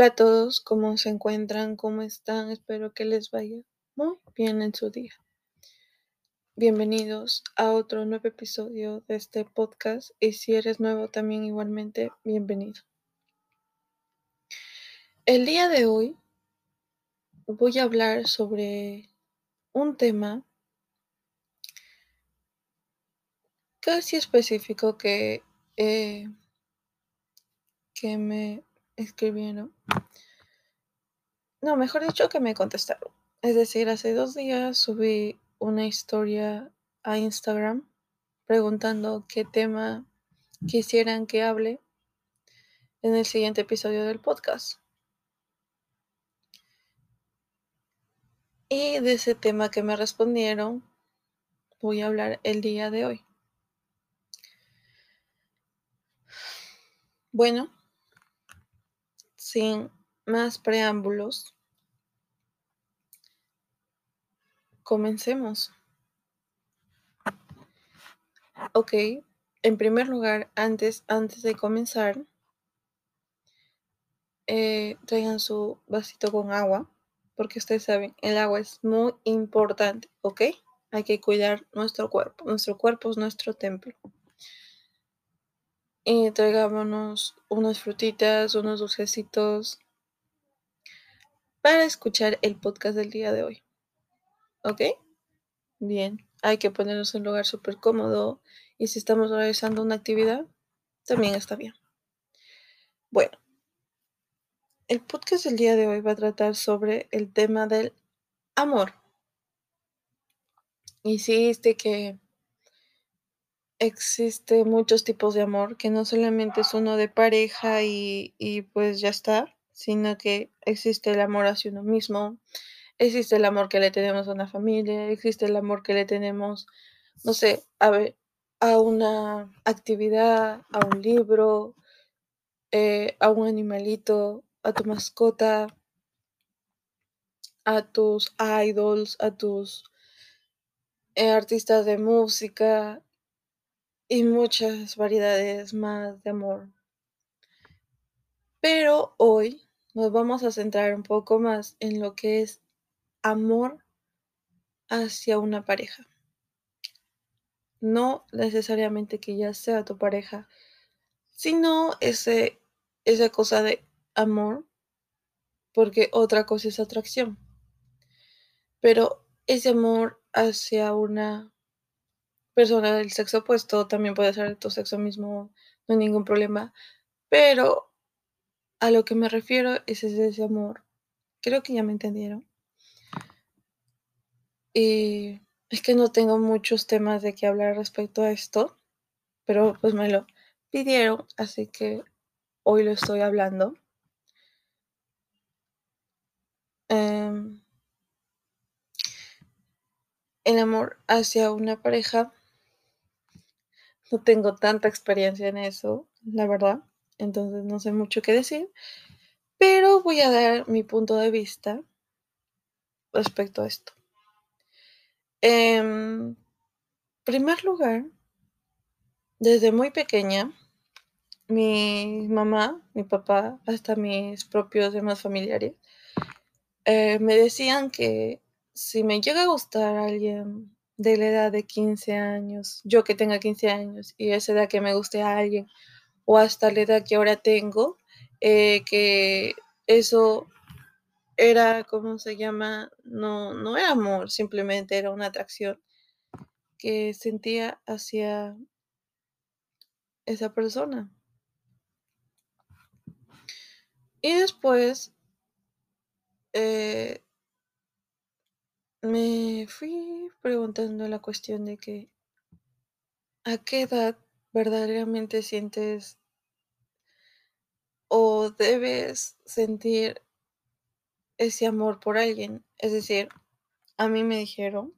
Hola a todos, ¿cómo se encuentran? ¿Cómo están? Espero que les vaya muy bien en su día. Bienvenidos a otro nuevo episodio de este podcast y si eres nuevo también igualmente, bienvenido. El día de hoy voy a hablar sobre un tema casi específico que, eh, que me escribieron. No, mejor dicho que me contestaron. Es decir, hace dos días subí una historia a Instagram preguntando qué tema quisieran que hable en el siguiente episodio del podcast. Y de ese tema que me respondieron, voy a hablar el día de hoy. Bueno, sin más preámbulos, comencemos. Ok, en primer lugar, antes, antes de comenzar, eh, traigan su vasito con agua, porque ustedes saben, el agua es muy importante, ¿ok? Hay que cuidar nuestro cuerpo. Nuestro cuerpo es nuestro templo. Y traigámonos unas frutitas, unos dulcecitos para escuchar el podcast del día de hoy. ¿Ok? Bien, hay que ponernos en un lugar súper cómodo y si estamos realizando una actividad, también está bien. Bueno, el podcast del día de hoy va a tratar sobre el tema del amor. Este que existe muchos tipos de amor, que no solamente es uno de pareja y, y pues ya está, sino que existe el amor hacia uno mismo, existe el amor que le tenemos a una familia, existe el amor que le tenemos, no sé, a a una actividad, a un libro, eh, a un animalito, a tu mascota, a tus idols, a tus eh, artistas de música y muchas variedades más de amor. Pero hoy nos vamos a centrar un poco más en lo que es amor hacia una pareja. No necesariamente que ya sea tu pareja, sino ese, esa cosa de amor, porque otra cosa es atracción. Pero ese amor hacia una persona del sexo opuesto también puede ser de tu sexo mismo, no hay ningún problema. Pero a lo que me refiero es ese amor. Creo que ya me entendieron. Y es que no tengo muchos temas de qué hablar respecto a esto, pero pues me lo pidieron, así que hoy lo estoy hablando. Em, el amor hacia una pareja, no tengo tanta experiencia en eso, la verdad, entonces no sé mucho qué decir, pero voy a dar mi punto de vista respecto a esto. En primer lugar, desde muy pequeña, mi mamá, mi papá, hasta mis propios demás familiares, eh, me decían que si me llega a gustar alguien de la edad de 15 años, yo que tenga 15 años y esa edad que me guste a alguien, o hasta la edad que ahora tengo, eh, que eso era, ¿cómo se llama? No, no era amor, simplemente era una atracción que sentía hacia esa persona. Y después eh, me fui preguntando la cuestión de que a qué edad verdaderamente sientes o debes sentir ese amor por alguien. Es decir, a mí me dijeron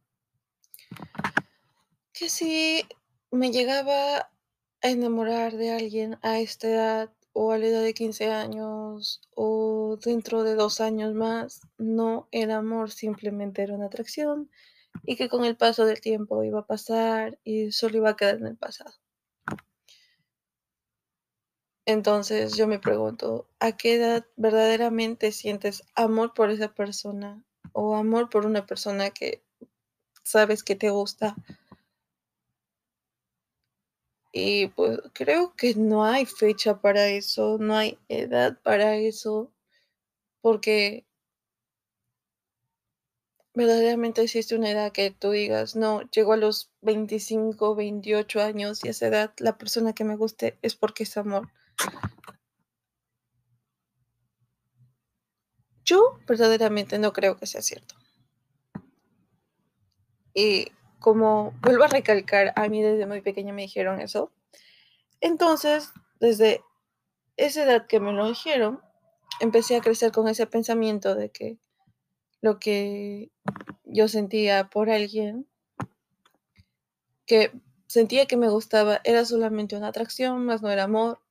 que si me llegaba a enamorar de alguien a esta edad o a la edad de 15 años o dentro de dos años más, no era amor, simplemente era una atracción y que con el paso del tiempo iba a pasar y solo iba a quedar en el pasado. Entonces yo me pregunto, ¿a qué edad verdaderamente sientes amor por esa persona o amor por una persona que sabes que te gusta? Y pues creo que no hay fecha para eso, no hay edad para eso, porque verdaderamente existe una edad que tú digas, no, llego a los 25, 28 años y a esa edad la persona que me guste es porque es amor. Yo verdaderamente no creo que sea cierto. Y como vuelvo a recalcar, a mí desde muy pequeña me dijeron eso. Entonces, desde esa edad que me lo dijeron, empecé a crecer con ese pensamiento de que lo que yo sentía por alguien, que sentía que me gustaba, era solamente una atracción, más no era amor.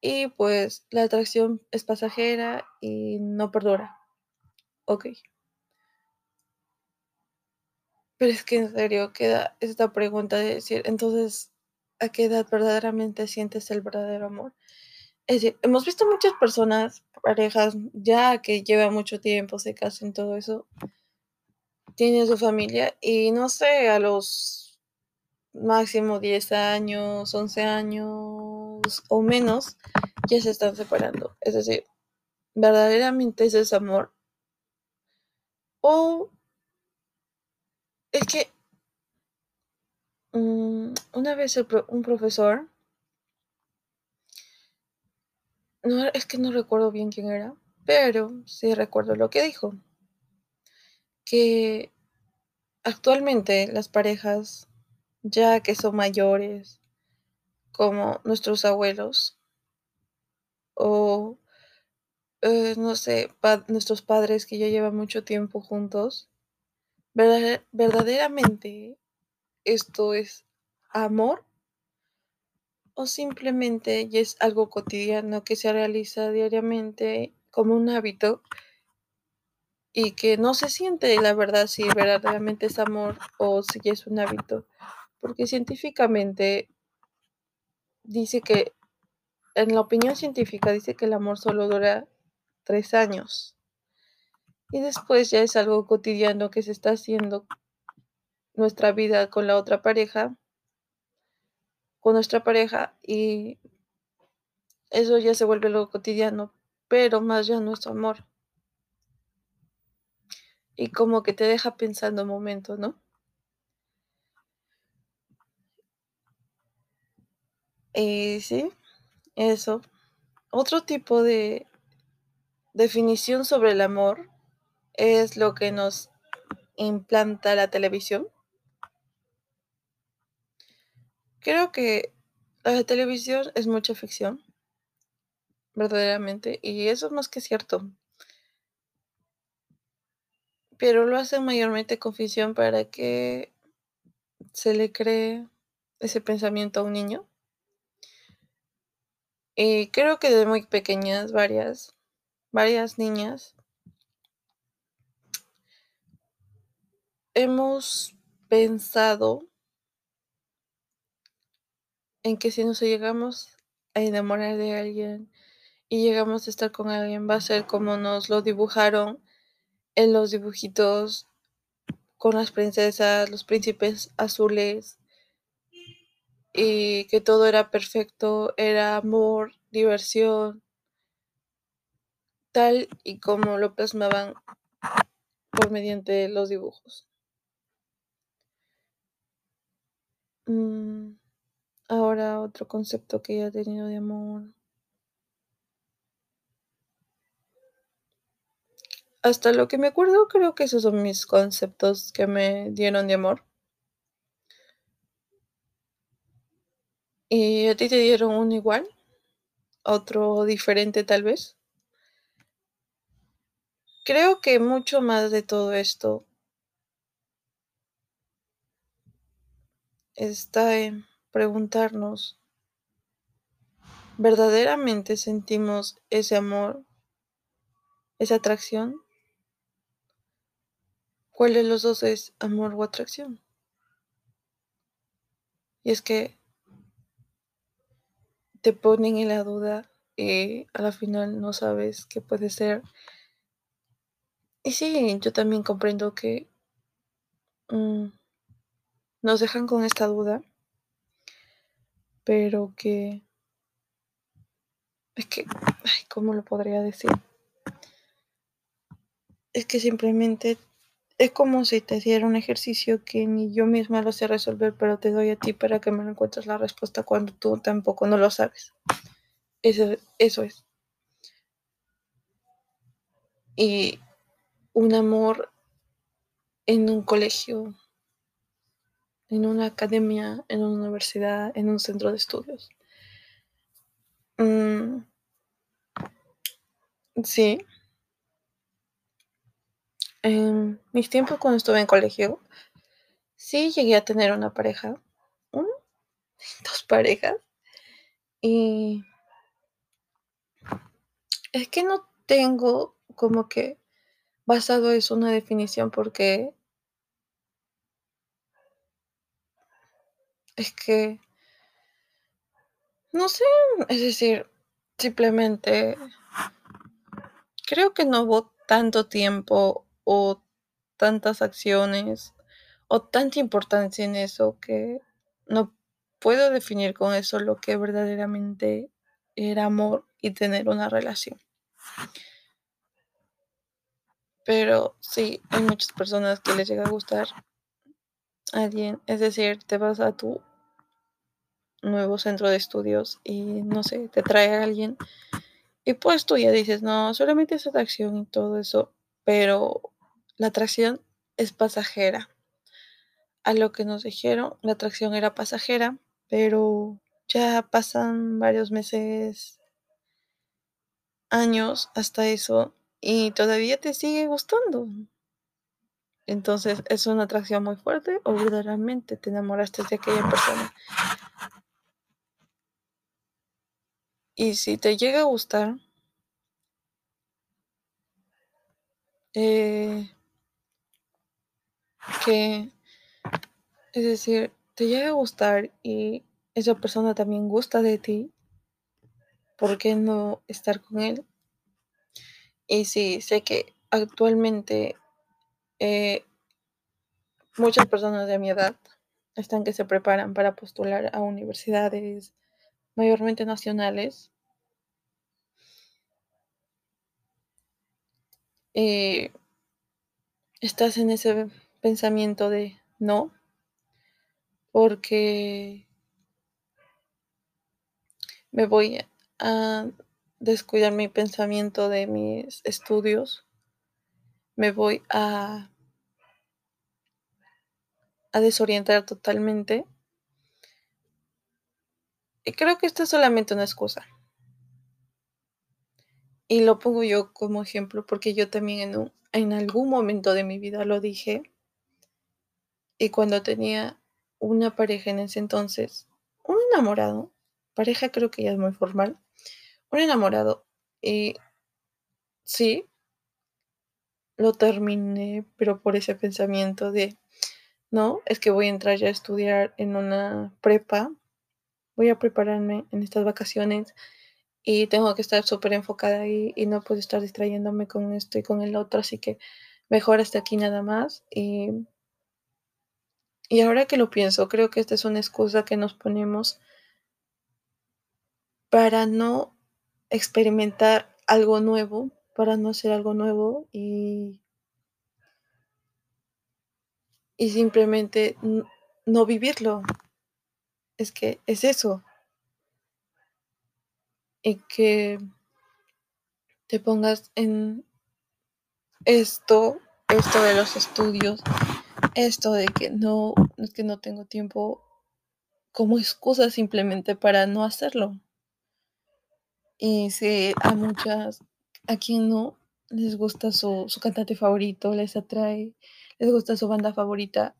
Y pues la atracción es pasajera y no perdura. Ok. Pero es que en serio queda esta pregunta de decir, entonces, ¿a qué edad verdaderamente sientes el verdadero amor? Es decir, hemos visto muchas personas, parejas, ya que llevan mucho tiempo, se casan, todo eso, tienen su familia y no sé, a los máximo 10 años, 11 años o menos, ya se están separando. Es decir, verdaderamente ese es amor. O es que mm, una vez un profesor, no, es que no recuerdo bien quién era, pero sí recuerdo lo que dijo, que actualmente las parejas, ya que son mayores, como nuestros abuelos, o eh, no sé, nuestros padres que ya llevan mucho tiempo juntos, verdaderamente esto es amor o simplemente ya es algo cotidiano que se realiza diariamente como un hábito y que no se siente la verdad si verdaderamente es amor o si es un hábito. Porque científicamente dice que, en la opinión científica dice que el amor solo dura tres años. Y después ya es algo cotidiano que se está haciendo nuestra vida con la otra pareja, con nuestra pareja y eso ya se vuelve lo cotidiano, pero más ya nuestro amor. Y como que te deja pensando un momento, ¿no? Y sí, eso. Otro tipo de definición sobre el amor es lo que nos implanta la televisión. Creo que la televisión es mucha ficción, verdaderamente, y eso es más que cierto. Pero lo hacen mayormente con ficción para que se le cree ese pensamiento a un niño. Y creo que de muy pequeñas, varias, varias niñas hemos pensado en que si nos llegamos a enamorar de alguien y llegamos a estar con alguien, va a ser como nos lo dibujaron en los dibujitos con las princesas, los príncipes azules, y que todo era perfecto, era amor, diversión, tal y como lo plasmaban por mediante los dibujos. Mm, ahora otro concepto que he tenido de amor. Hasta lo que me acuerdo, creo que esos son mis conceptos que me dieron de amor. ¿Y a ti te dieron uno igual? ¿Otro diferente tal vez? Creo que mucho más de todo esto está en preguntarnos, ¿verdaderamente sentimos ese amor, esa atracción? ¿Cuál de los dos es amor o atracción? Y es que te ponen en la duda y a la final no sabes qué puede ser. Y sí, yo también comprendo que mm, nos dejan con esta duda, pero que es que, ¿cómo lo podría decir? Es que simplemente es como si te diera un ejercicio que ni yo misma lo sé resolver, pero te doy a ti para que me encuentres la respuesta cuando tú tampoco no lo sabes. Eso, eso es. Y un amor en un colegio, en una academia, en una universidad, en un centro de estudios. Mm, sí. En mis tiempos cuando estuve en colegio, sí llegué a tener una pareja, una, dos parejas, y es que no tengo como que basado eso una definición porque es que no sé, es decir, simplemente creo que no hubo tanto tiempo o tantas acciones o tanta importancia en eso que no puedo definir con eso lo que verdaderamente era amor y tener una relación. Pero sí, hay muchas personas que les llega a gustar a alguien, es decir, te vas a tu nuevo centro de estudios y no sé, te trae a alguien y pues tú ya dices, no, solamente es atracción y todo eso, pero la atracción es pasajera. A lo que nos dijeron, la atracción era pasajera, pero ya pasan varios meses, años hasta eso y todavía te sigue gustando. Entonces, ¿es una atracción muy fuerte o verdaderamente te enamoraste de aquella persona? Y si te llega a gustar, eh, que, es decir, te llega a gustar y esa persona también gusta de ti, ¿por qué no estar con él? Y sí, sé que actualmente eh, muchas personas de mi edad están que se preparan para postular a universidades mayormente nacionales. Eh, estás en ese pensamiento de no, porque me voy a descuidar mi pensamiento de mis estudios, me voy a, a desorientar totalmente. Y creo que esto es solamente una excusa. Y lo pongo yo como ejemplo porque yo también en, un, en algún momento de mi vida lo dije. Y cuando tenía una pareja en ese entonces, un enamorado, pareja creo que ya es muy formal, un enamorado, y sí, lo terminé, pero por ese pensamiento de, no, es que voy a entrar ya a estudiar en una prepa, voy a prepararme en estas vacaciones y tengo que estar súper enfocada ahí y no puedo estar distrayéndome con esto y con el otro, así que mejor hasta aquí nada más. Y, y ahora que lo pienso, creo que esta es una excusa que nos ponemos para no experimentar algo nuevo, para no hacer algo nuevo y, y simplemente no vivirlo. Es que es eso. Y que te pongas en esto, esto de los estudios, esto de que no, que no tengo tiempo como excusa simplemente para no hacerlo. Y si a muchas, a quien no les gusta su, su cantante favorito, les atrae, les gusta su banda favorita,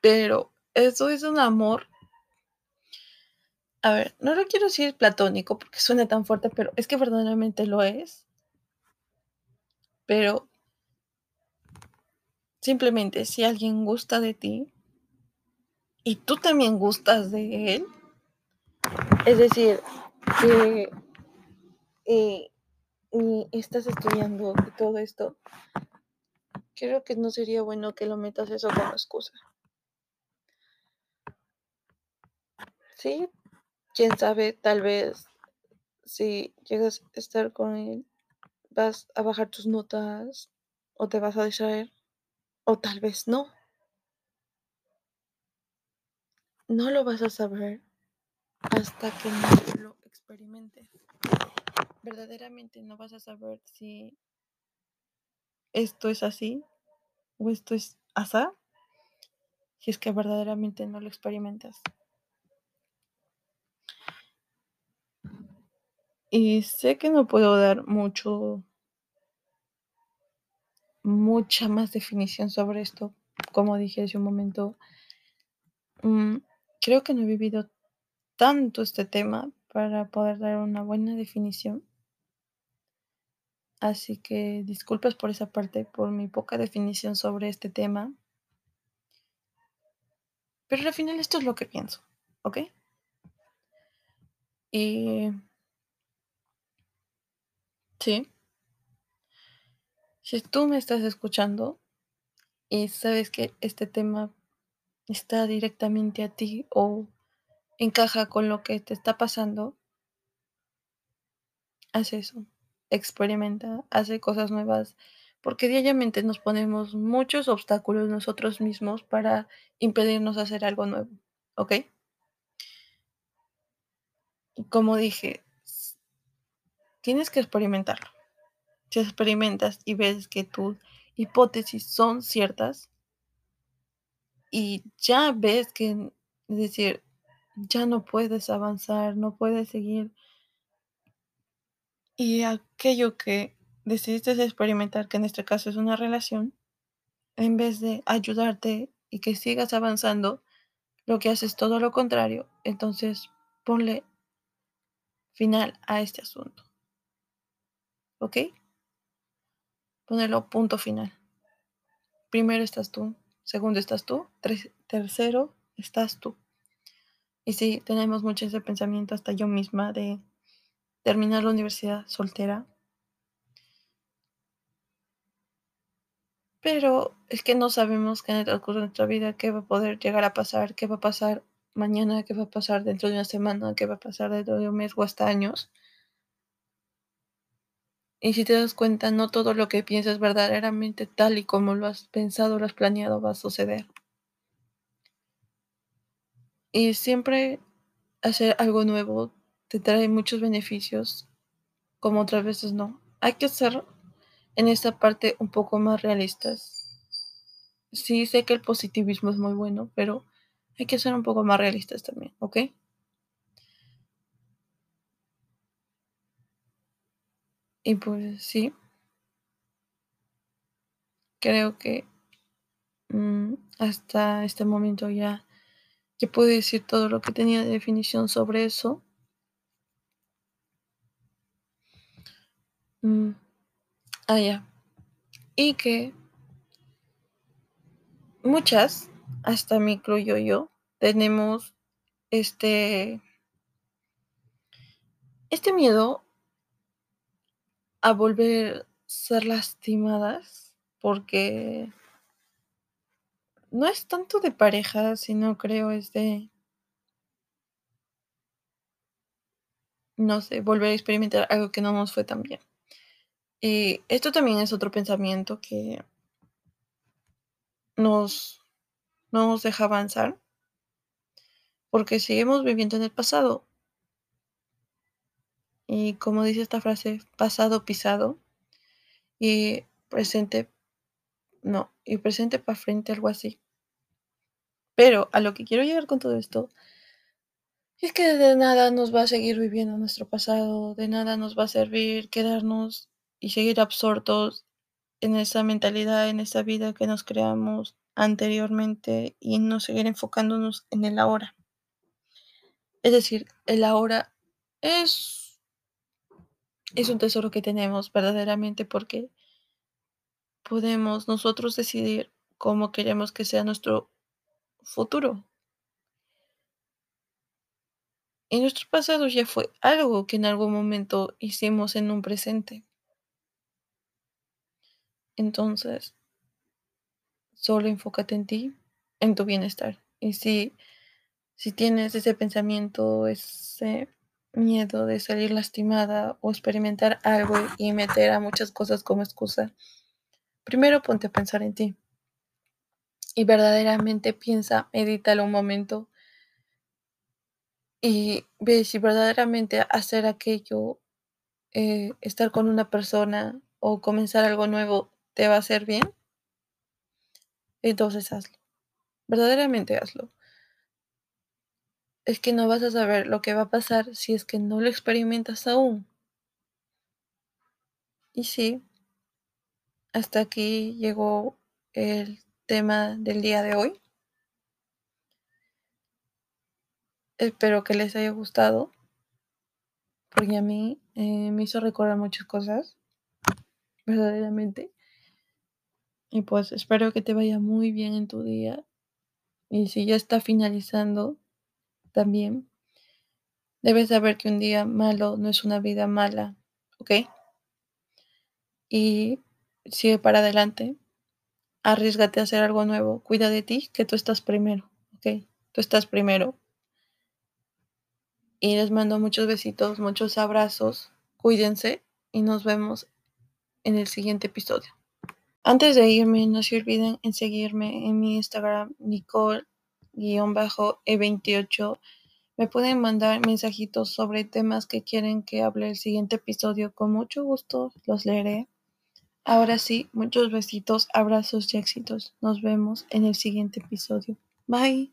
pero eso es un amor. A ver, no lo quiero decir platónico porque suena tan fuerte, pero es que verdaderamente lo es. Pero simplemente si alguien gusta de ti y tú también gustas de él, Es decir, que y estás estudiando y todo esto, creo que no sería bueno que lo metas eso como excusa. Sí, quién sabe, tal vez si llegas a estar con él, vas a bajar tus notas o te vas a distraer, o tal vez no. No lo vas a saber hasta que no lo experimentes. Verdaderamente no vas a saber si esto es así o esto es asá si es que verdaderamente no lo experimentas. Y sé que no puedo dar mucho, mucha más definición sobre esto, como dije hace un momento. Mm, creo que no he vivido tanto este tema para poder dar una buena definición. Así que disculpas por esa parte, por mi poca definición sobre este tema. Pero al final esto es lo que pienso, ¿ok? Y sí, si tú me estás escuchando y sabes que este tema está directamente a ti o encaja con lo que te está pasando, haz eso, experimenta, hace cosas nuevas, porque diariamente nos ponemos muchos obstáculos nosotros mismos para impedirnos hacer algo nuevo, ¿ok? Como dije, tienes que experimentarlo. Si experimentas y ves que tus hipótesis son ciertas y ya ves que, es decir, ya no puedes avanzar, no puedes seguir. Y aquello que decidiste experimentar, que en este caso es una relación, en vez de ayudarte y que sigas avanzando, lo que haces es todo lo contrario. Entonces, ponle final a este asunto. ¿Ok? Ponerlo punto final. Primero estás tú, segundo estás tú, tercero estás tú. Y sí, tenemos mucho ese pensamiento, hasta yo misma, de terminar la universidad soltera. Pero es que no sabemos qué en el transcurso de nuestra vida, qué va a poder llegar a pasar, qué va a pasar mañana, qué va a pasar dentro de una semana, qué va a pasar dentro de un mes o hasta años. Y si te das cuenta, no todo lo que piensas verdaderamente tal y como lo has pensado, lo has planeado, va a suceder. Y siempre hacer algo nuevo te trae muchos beneficios, como otras veces no. Hay que ser en esta parte un poco más realistas. Sí, sé que el positivismo es muy bueno, pero hay que ser un poco más realistas también, ¿ok? Y pues sí, creo que mm, hasta este momento ya, ya puedo decir todo lo que tenía de definición sobre eso. Mm, ah, ya. Y que muchas, hasta me incluyo yo, tenemos este, este miedo a volver a ser lastimadas porque no es tanto de pareja, sino creo es de, no sé, volver a experimentar algo que no nos fue tan bien. Y esto también es otro pensamiento que nos, no nos deja avanzar porque seguimos viviendo en el pasado. Y como dice esta frase, pasado pisado y presente, no, y presente para frente, algo así. Pero a lo que quiero llegar con todo esto es que de nada nos va a seguir viviendo nuestro pasado, de nada nos va a servir quedarnos y seguir absortos en esa mentalidad, en esa vida que nos creamos anteriormente y no seguir enfocándonos en el ahora. Es decir, el ahora es, es un tesoro que tenemos verdaderamente porque podemos nosotros decidir cómo queremos que sea nuestro futuro. Y nuestro pasado ya fue algo que en algún momento hicimos en un presente. Entonces, solo enfócate en ti, en tu bienestar. Y si, si tienes ese pensamiento, ese miedo de salir lastimada o experimentar algo y meter a muchas cosas como excusa, primero ponte a pensar en ti. Y verdaderamente piensa, medítalo un momento y ve si verdaderamente hacer aquello, eh, estar con una persona o comenzar algo nuevo te va a hacer bien. Entonces hazlo. Verdaderamente hazlo. Es que no vas a saber lo que va a pasar si es que no lo experimentas aún. Y sí, hasta aquí llegó el tema del día de hoy. Espero que les haya gustado, porque a mí eh, me hizo recordar muchas cosas, verdaderamente. Y pues espero que te vaya muy bien en tu día. Y si ya está finalizando, también debes saber que un día malo no es una vida mala, ¿ok? Y sigue para adelante. Arriesgate a hacer algo nuevo. Cuida de ti, que tú estás primero, ¿ok? Tú estás primero. Y les mando muchos besitos, muchos abrazos. Cuídense y nos vemos en el siguiente episodio. Antes de irme, no se olviden en seguirme en mi Instagram, Nicole-E28. Me pueden mandar mensajitos sobre temas que quieren que hable el siguiente episodio. Con mucho gusto los leeré. Ahora sí, muchos besitos, abrazos y éxitos. Nos vemos en el siguiente episodio. Bye.